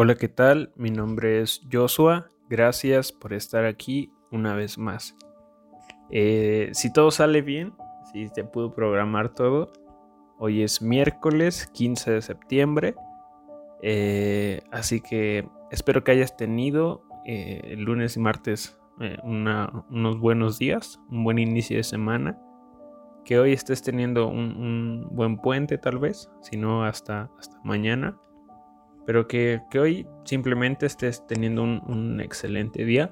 Hola, ¿qué tal? Mi nombre es Joshua. Gracias por estar aquí una vez más. Eh, si todo sale bien, si te pudo programar todo, hoy es miércoles 15 de septiembre. Eh, así que espero que hayas tenido eh, el lunes y martes unos buenos días, un buen inicio de semana. Que hoy estés teniendo un, buen puente tal vez, si no hasta, hasta mañana pero que, hoy simplemente estés teniendo un, excelente día.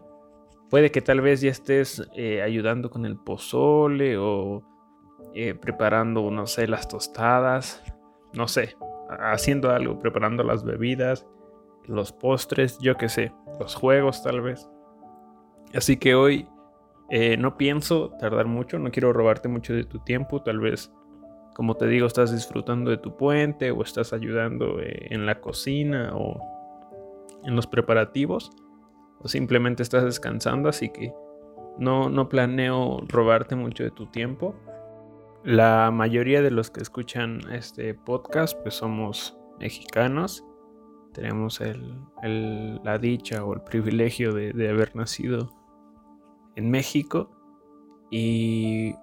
Puede que tal vez ya estés eh, ayudando con el pozole o eh, preparando, no sé, las tostadas, no sé, haciendo algo, preparando las bebidas, los postres, yo qué sé, los juegos tal vez. Así que hoy eh, no pienso tardar mucho, no quiero robarte mucho de tu tiempo, tal vez como te digo, estás disfrutando de tu puente o estás ayudando eh, en la cocina o en los preparativos o simplemente estás descansando, así que no, no planeo robarte mucho de tu tiempo. La mayoría de los que escuchan este podcast pues somos mexicanos. Tenemos la dicha o el privilegio de, de haber nacido en México y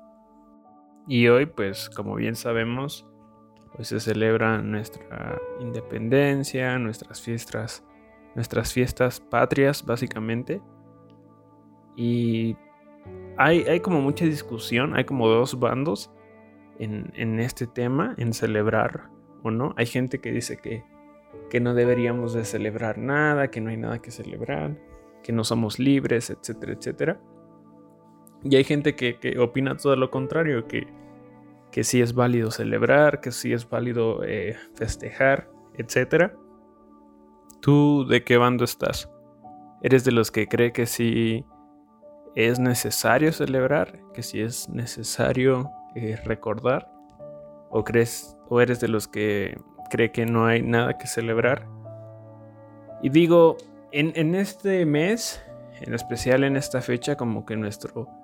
y hoy, pues como bien sabemos, pues se celebra nuestra independencia, nuestras fiestas, nuestras fiestas patrias, básicamente. Y hay, hay como mucha discusión, hay como dos bandos en, en, este tema, en celebrar o no. Hay gente que dice que, que no deberíamos de celebrar nada, que no hay nada que celebrar, que no somos libres, etcétera, etcétera. Y hay gente que, opina todo lo contrario, que, que sí es válido celebrar, que sí es válido eh, festejar, etc. ¿Tú de qué bando estás? ¿Eres de los que cree que sí es necesario celebrar, que sí es necesario eh, recordar? ¿O, crees, ¿O eres de los que cree que no hay nada que celebrar? Y digo, en, en este mes, en especial en esta fecha, como que nuestro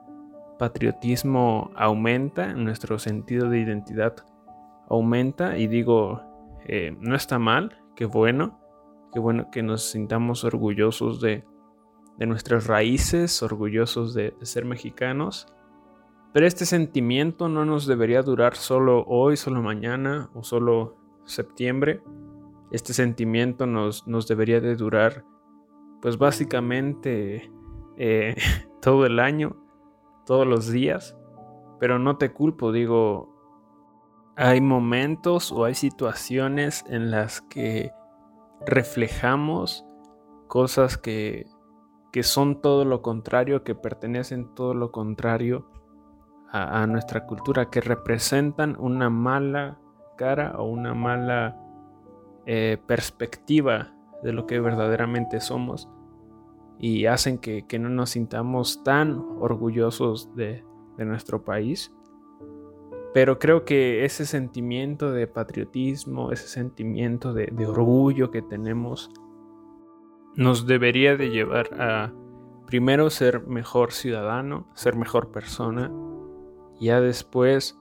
patriotismo aumenta, nuestro sentido de identidad aumenta y digo, eh, no está mal, qué bueno, qué bueno que nos sintamos orgullosos de, nuestras raíces, orgullosos de, ser mexicanos. Pero este sentimiento no nos debería durar solo hoy, solo mañana o solo septiembre. Este sentimiento nos, debería de durar pues básicamente eh, todo el año todos los días, pero no te culpo, digo, hay momentos o hay situaciones en las que reflejamos cosas que, que son todo lo contrario, que pertenecen todo lo contrario a, nuestra cultura, que representan una mala cara o una mala eh, perspectiva de lo que verdaderamente somos y hacen que, no nos sintamos tan orgullosos de, nuestro país. Pero creo que ese sentimiento de patriotismo, ese sentimiento de, orgullo que tenemos, nos debería de llevar a primero ser mejor ciudadano, ser mejor persona, y ya después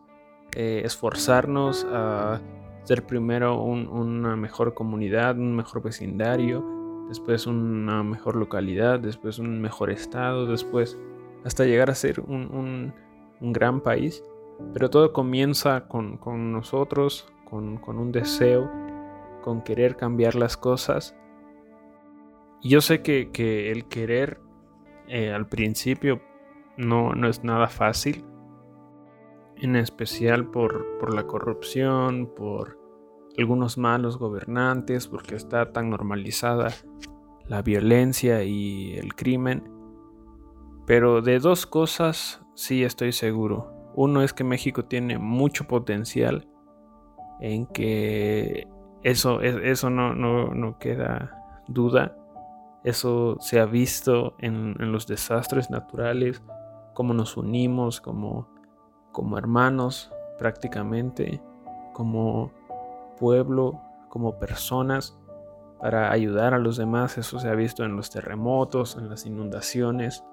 eh, esforzarnos a ser primero una mejor comunidad, un mejor vecindario, después una mejor localidad, después un mejor estado, después hasta llegar a ser un, gran país. Pero todo comienza con, nosotros, con, un deseo, con querer cambiar las cosas. Y yo sé que, el querer eh, al principio no, no, es nada fácil, en especial por, por la corrupción, por algunos malos gobernantes, porque está tan normalizada la violencia y el crimen. Pero de dos cosas sí estoy seguro. Uno es que México tiene mucho potencial en que eso, eso no, no, queda duda. Eso se ha visto en, los desastres naturales, cómo nos unimos como, como hermanos prácticamente, como pueblo, como personas, para ayudar a los demás. Eso se ha visto en los terremotos, en las inundaciones.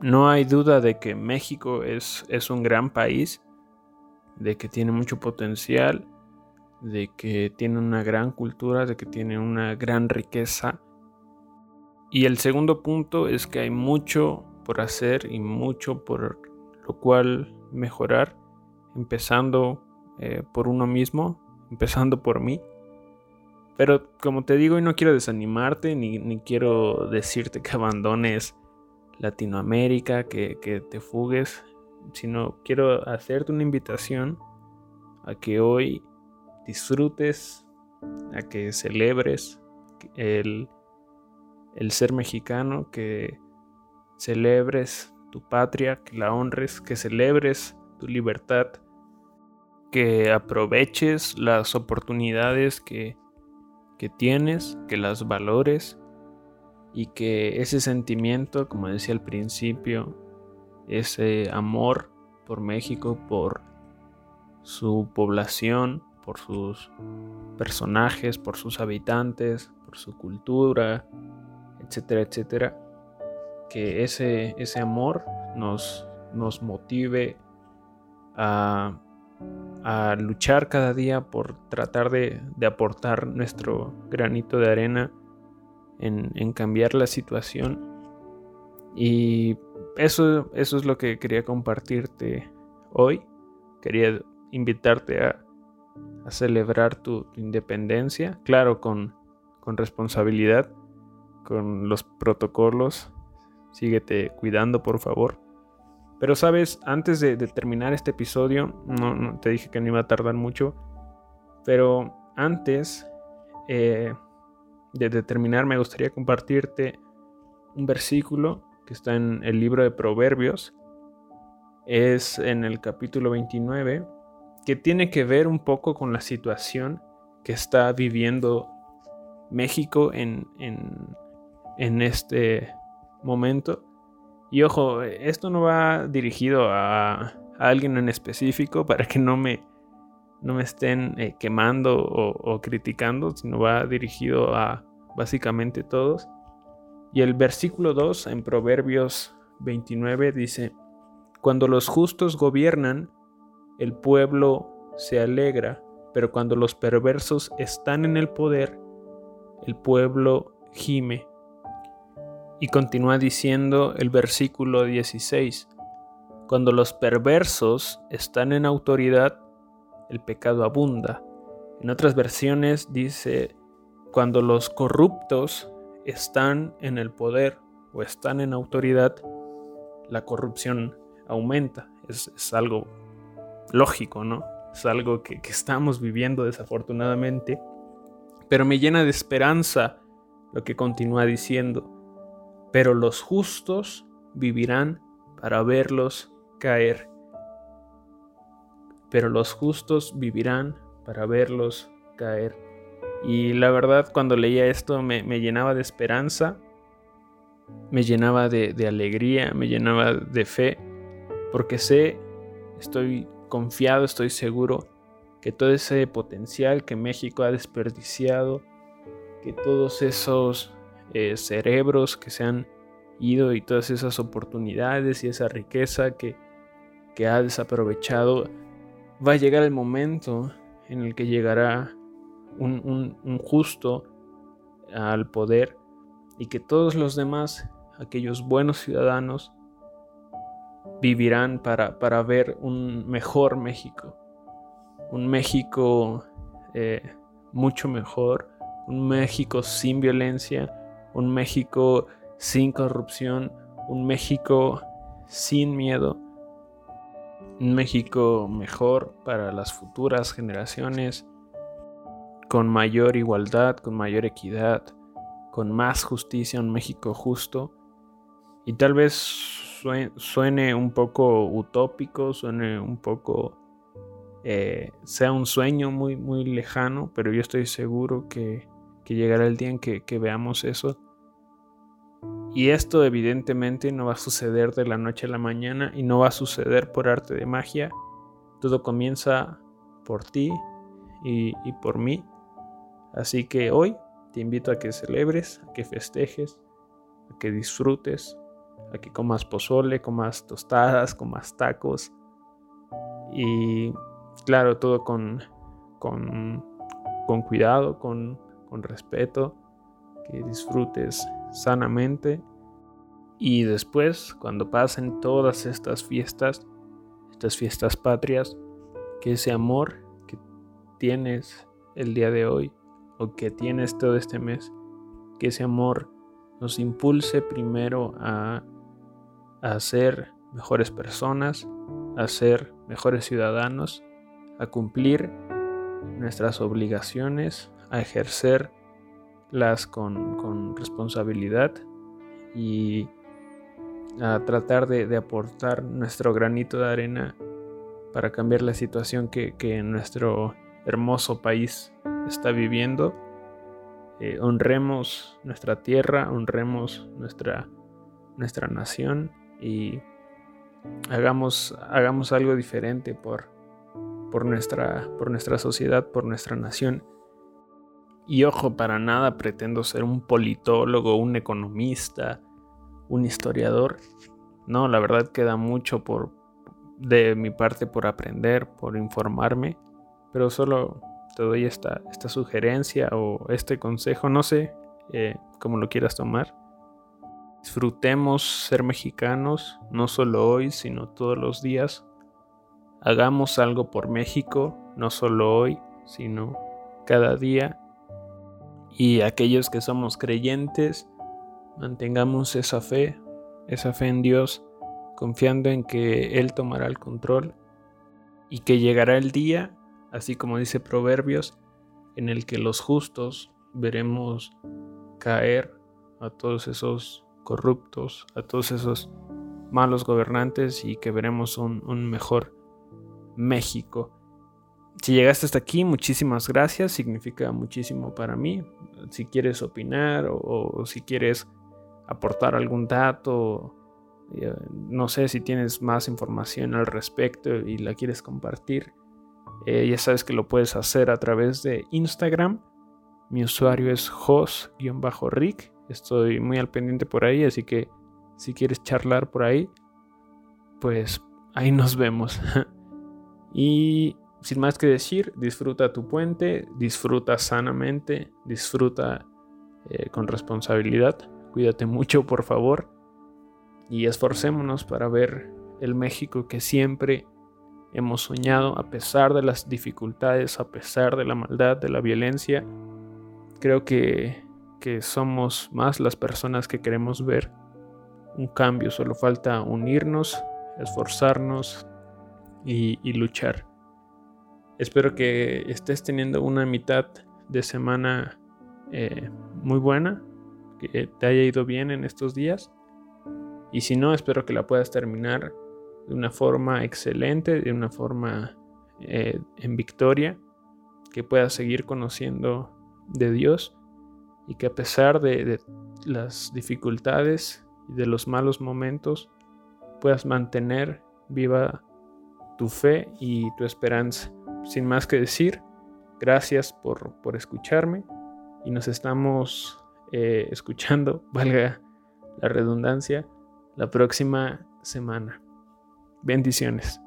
No hay duda de que México es, es un gran país, de que tiene mucho potencial, de que tiene una gran cultura, de que tiene una gran riqueza. Y el segundo punto es que hay mucho por hacer y mucho por lo cual mejorar, empezando eh, por uno mismo, empezando por mí. Pero como te digo, y no quiero desanimarte, ni, quiero decirte que abandones Latinoamérica, que, que te fugues, sino quiero hacerte una invitación a que hoy disfrutes, a que celebres el, el ser mexicano, que celebres tu patria, que la honres, que celebres tu libertad, que aproveches las oportunidades que, que tienes, que las valores y que ese sentimiento, como decía al principio, ese amor por México, por su población, por sus personajes, por sus habitantes, por su cultura, etcétera, etcétera, que ese, ese amor nos, nos motive a, a, luchar cada día por tratar de, aportar nuestro granito de arena en, cambiar la situación. Y eso, eso es lo que quería compartirte hoy. Quería invitarte a, a celebrar tu, independencia, claro, con, con responsabilidad, con los protocolos. Síguete cuidando, por favor. Pero sabes, antes de, terminar este episodio, no, te dije que no iba a tardar mucho, pero antes eh, de terminar me gustaría compartirte un versículo que está en el libro de Proverbios. Es en el capítulo 29, que tiene que ver un poco con la situación que está viviendo México en, en, este momento. Y ojo, esto no va dirigido a, alguien en específico para que no me, no me estén eh, quemando o, criticando, sino va dirigido a básicamente todos. Y el versículo 2 en Proverbios 29 dice, Cuando los justos gobiernan, el pueblo se alegra, pero cuando los perversos están en el poder, el pueblo gime. Y continúa diciendo el versículo 16, Cuando los perversos están en autoridad, el pecado abunda. En otras versiones dice, cuando los corruptos están en el poder o están en autoridad, la corrupción aumenta. Es, algo lógico, ¿no? Es algo que, que estamos viviendo desafortunadamente. Pero me llena de esperanza lo que continúa diciendo. Pero los justos vivirán para verlos caer. Pero los justos vivirán para verlos caer. Y la verdad, cuando leía esto me, llenaba de esperanza, me llenaba de, alegría, me llenaba de fe, porque sé, estoy confiado, estoy seguro que todo ese potencial que México ha desperdiciado, que todos esos eh, cerebros que se han ido y todas esas oportunidades y esa riqueza que, que ha desaprovechado, va a llegar el momento en el que llegará un, justo al poder y que todos los demás, aquellos buenos ciudadanos, vivirán para, para ver un mejor México, un México eh, mucho mejor, un México sin violencia, un México sin corrupción, un México sin miedo, un México mejor para las futuras generaciones, con mayor igualdad, con mayor equidad, con más justicia, un México justo. Y tal vez suene un poco utópico, suene un poco, eh, sea un sueño muy, muy lejano, pero yo estoy seguro que, llegará el día en que, que veamos eso. Y esto evidentemente no va a suceder de la noche a la mañana y no va a suceder por arte de magia. Todo comienza por ti y, por mí. Así que hoy te invito a que celebres, a que festejes, a que disfrutes, a que comas pozole, comas tostadas, comas tacos. Y claro, todo con, con con cuidado, con, con respeto, que disfrutes sanamente. Y después, cuando pasen todas estas fiestas, estas fiestas patrias, que ese amor que tienes el día de hoy o que tienes todo este mes, que ese amor nos impulse primero a, a ser mejores personas, a ser mejores ciudadanos, a cumplir nuestras obligaciones, a ejercerlas con, con responsabilidad y a tratar de, aportar nuestro granito de arena para cambiar la situación que, nuestro hermoso país está viviendo. Eh, honremos nuestra tierra, honremos nuestra, nuestra nación y hagamos, hagamos algo diferente por, por, nuestra, por nuestra sociedad, por nuestra nación. Y ojo, para nada pretendo ser un politólogo, un economista, un historiador. No, la verdad queda mucho por de mi parte por aprender, por informarme, pero solo te doy esta, sugerencia o este consejo, no sé eh, cómo lo quieras tomar. Disfrutemos ser mexicanos, no solo hoy, sino todos los días. Hagamos algo por México, no solo hoy, sino cada día. Y aquellos que somos creyentes, Mantengamos esa fe, esa fe en Dios, confiando en que Él tomará el control y que llegará el día, así como dice Proverbios, en el que los justos veremos caer a todos esos corruptos, a todos esos malos gobernantes y que veremos un, mejor México. Si llegaste hasta aquí, muchísimas gracias, significa muchísimo para mí. Si quieres opinar o si quieres aportar algún dato, eh, no sé si tienes más información al respecto y la quieres compartir, eh, ya sabes que lo puedes hacer a través de Instagram. Mi usuario es jos-rick. Estoy muy al pendiente por ahí, así que si quieres charlar por ahí, pues ahí nos vemos. y sin más que decir, disfruta tu puente, disfruta sanamente, disfruta eh, con responsabilidad. Cuídate mucho, por favor. Y esforcémonos para ver el México que siempre hemos soñado, a pesar de las dificultades, a pesar de la maldad, de la violencia. Creo que, somos más las personas que queremos ver un cambio. Solo falta unirnos, esforzarnos y luchar. Espero que estés teniendo una mitad de semana eh, muy buena, que te haya ido bien en estos días. Y si no, espero que la puedas terminar de una forma excelente, de una forma eh, en victoria, que puedas seguir conociendo de Dios y que a pesar de, de las dificultades y de los malos momentos, puedas mantener viva tu fe y tu esperanza. Sin más que decir, gracias por, por escucharme y nos estamos eh, escuchando, valga la redundancia, la próxima semana. Bendiciones.